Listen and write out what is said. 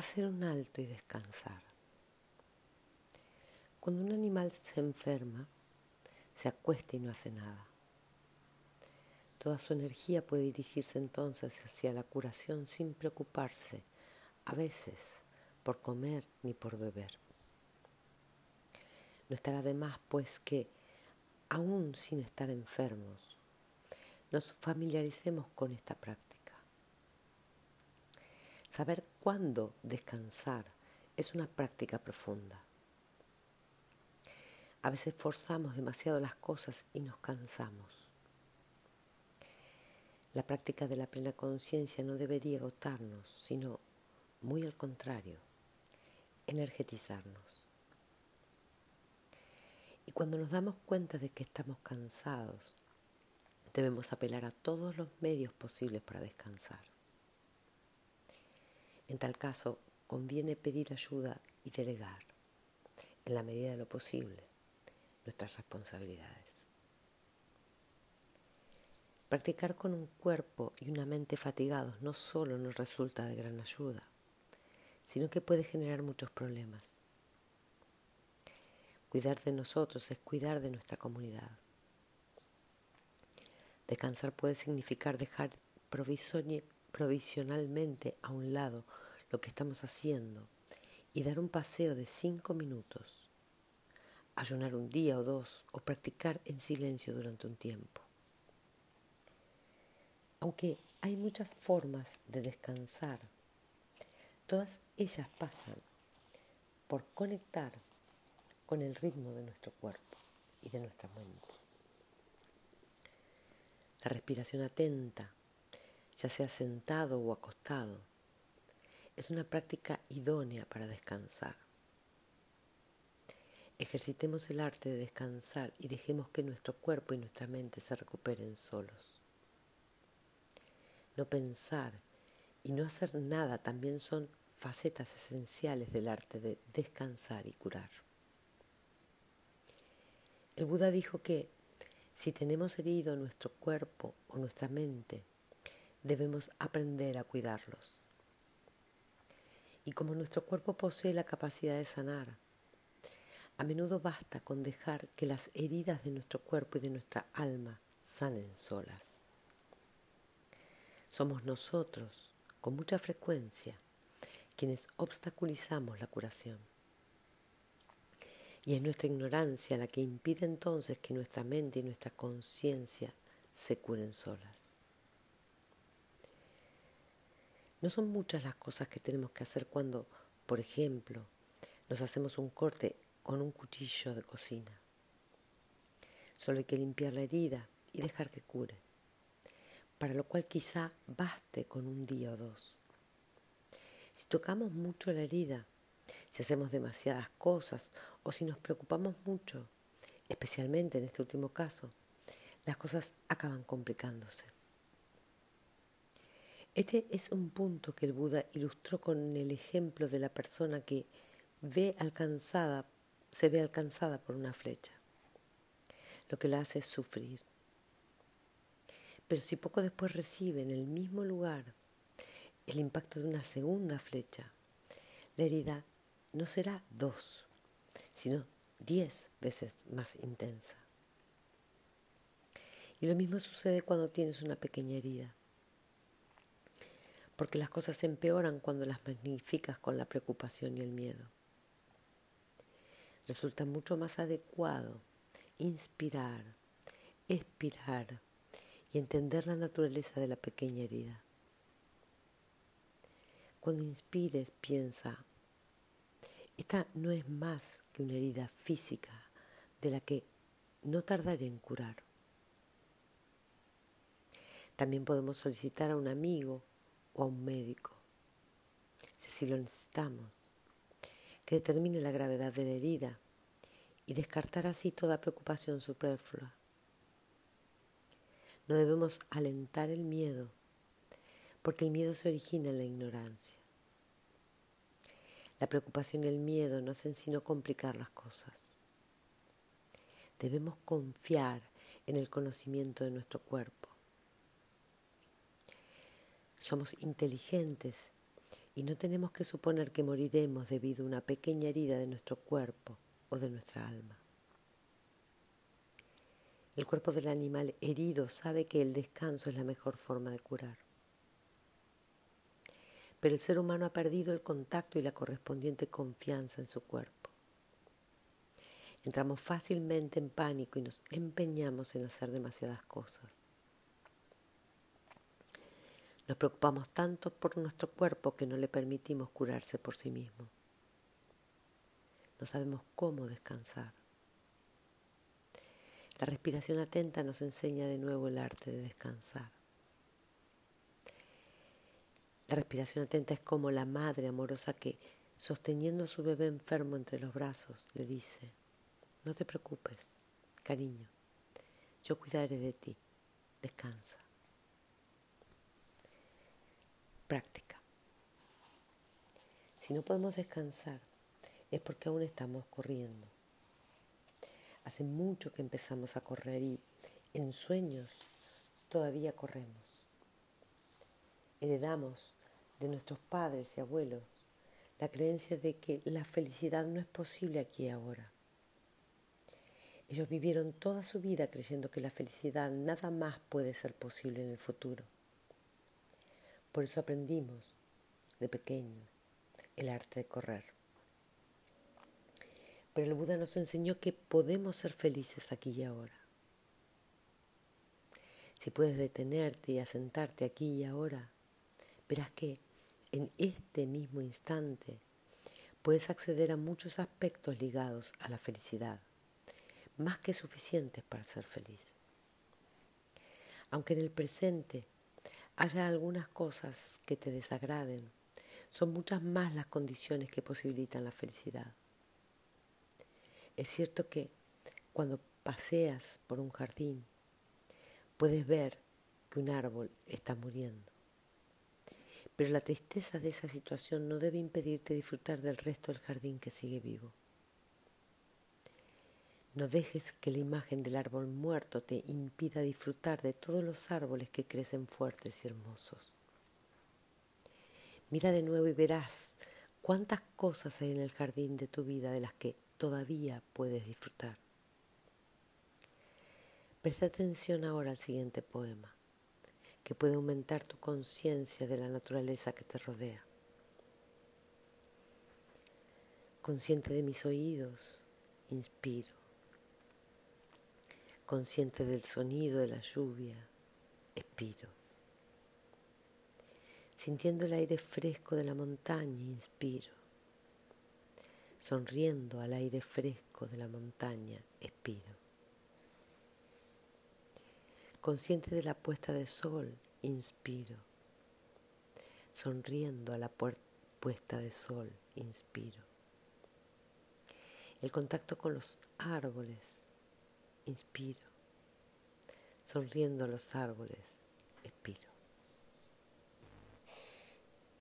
Hacer un alto y descansar. Cuando un animal se enferma, se acuesta y no hace nada. Toda su energía puede dirigirse entonces hacia la curación sin preocuparse, a veces, por comer ni por beber. No estará de más, pues, que, aún sin estar enfermos, nos familiaricemos con esta práctica. Saber cuándo descansar es una práctica profunda. A veces forzamos demasiado las cosas y nos cansamos. La práctica de la plena conciencia no debería agotarnos, sino, muy al contrario, energetizarnos. Y cuando nos damos cuenta de que estamos cansados, debemos apelar a todos los medios posibles para descansar. En tal caso, conviene pedir ayuda y delegar, en la medida de lo posible, nuestras responsabilidades. Practicar con un cuerpo y una mente fatigados no solo nos resulta de gran ayuda, sino que puede generar muchos problemas. Cuidar de nosotros es cuidar de nuestra comunidad. Descansar puede significar dejar provisionalmente a un lado lo que estamos haciendo y dar un paseo de cinco minutos, ayunar un día o dos o practicar en silencio durante un tiempo. Aunque hay muchas formas de descansar, todas ellas pasan por conectar con el ritmo de nuestro cuerpo y de nuestra mente. La respiración atenta, ya sea sentado o acostado, es una práctica idónea para descansar. Ejercitemos el arte de descansar y dejemos que nuestro cuerpo y nuestra mente se recuperen solos no pensar y no hacer nada también son facetas esenciales del arte de descansar y curar. El Buda dijo que si tenemos herido nuestro cuerpo o nuestra mente, debemos aprender a cuidarlos. Y como nuestro cuerpo posee la capacidad de sanar, a menudo basta con dejar que las heridas de nuestro cuerpo y de nuestra alma sanen solas. Somos nosotros, con mucha frecuencia, quienes obstaculizamos la curación. Y es nuestra ignorancia la que impide entonces que nuestra mente y nuestra conciencia se curen solas. No son muchas las cosas que tenemos que hacer cuando, por ejemplo, nos hacemos un corte con un cuchillo de cocina. Solo hay que limpiar la herida y dejar que cure para lo cual quizá baste con un día o dos. Si tocamos mucho la herida, si hacemos demasiadas cosas o si nos preocupamos mucho, especialmente en este último caso, las cosas acaban complicándose. Este es un punto que el Buda ilustró con el ejemplo de la persona que ve alcanzada, se ve alcanzada por una flecha. Lo que la hace sufrir. Pero si poco después recibe en el mismo lugar el impacto de una segunda flecha, la herida no será dos, sino diez veces más intensa. Y lo mismo sucede cuando tienes una pequeña herida, porque las cosas se empeoran cuando las magnificas con la preocupación y el miedo. Resulta mucho más adecuado inspirar, expirar, y entender la naturaleza de la pequeña herida. Cuando inspires, piensa, esta no es más que una herida física de la que no tardaré en curar. También podemos solicitar a un amigo o a un médico, si así lo necesitamos, que determine la gravedad de la herida y descartar así toda preocupación superflua. No debemos alentar el miedo, porque el miedo se origina en la ignorancia. La preocupación y el miedo no hacen sino complicar las cosas. Debemos confiar en el conocimiento de nuestro cuerpo. Somos inteligentes Y no tenemos que suponer que moriremos debido a una pequeña herida de nuestro cuerpo o de nuestra alma. El cuerpo del animal herido sabe que el descanso es la mejor forma de curar. Pero el ser humano ha perdido el contacto y la correspondiente confianza en su cuerpo. Entramos fácilmente en pánico y nos empeñamos en hacer demasiadas cosas. Nos preocupamos tanto por nuestro cuerpo que no le permitimos curarse por sí mismo. No sabemos cómo descansar. La respiración atenta nos enseña de nuevo el arte de descansar. La respiración atenta es como la madre amorosa que, sosteniendo a su bebé enfermo entre los brazos, le dice, no te preocupes, cariño, yo cuidaré de ti, descansa. Práctica. Si no podemos descansar es porque aún estamos corriendo. Hace mucho que empezamos a correr y en sueños todavía corremos. Heredamos de nuestros padres y abuelos la creencia de que la felicidad no es posible aquí y ahora. Ellos vivieron toda su vida creyendo que la felicidad nada más puede ser posible en el futuro. Por eso aprendimos de pequeños el arte de correr. Pero el Buda nos enseñó que podemos ser felices aquí y ahora. Si puedes detenerte y asentarte aquí y ahora, verás que en este mismo instante puedes acceder a muchos aspectos ligados a la felicidad, más que suficientes para ser feliz. Aunque en el presente haya algunas cosas que te desagraden, son muchas más las condiciones que posibilitan la felicidad. Es cierto que cuando paseas por un jardín, puedes ver que un árbol está muriendo. Pero la tristeza de esa situación no debe impedirte disfrutar del resto del jardín que sigue vivo. No dejes que la imagen del árbol muerto te impida disfrutar de todos los árboles que crecen fuertes y hermosos. Mira de nuevo y verás cuántas cosas hay en el jardín de tu vida de las que todavía puedes disfrutar. Presta atención ahora al siguiente poema, que puede aumentar tu conciencia de la naturaleza que te rodea. Consciente de mis oídos, inspiro. Consciente del sonido de la lluvia, expiro. Sintiendo el aire fresco de la montaña, inspiro sonriendo al aire fresco de la montaña, expiro. Consciente de la puesta de sol, inspiro. Sonriendo a la puesta de sol, inspiro. El contacto con los árboles, inspiro. Sonriendo los árboles, expiro.